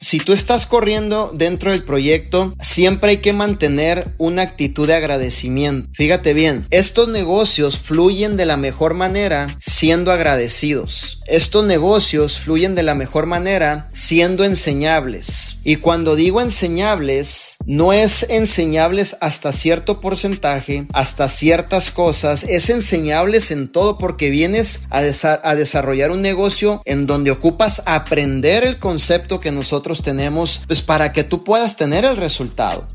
Si tú estás corriendo dentro del proyecto, siempre hay que mantener una actitud de agradecimiento. Fíjate bien, estos negocios fluyen de la mejor manera siendo agradecidos. Estos negocios fluyen de la mejor manera siendo enseñables. Y cuando digo enseñables, no es enseñables hasta cierto porcentaje, hasta ciertas cosas, es enseñables en todo porque vienes a, desarrollar un negocio en donde ocupas aprender el concepto que tenemos, pues para que tú puedas tener el resultado.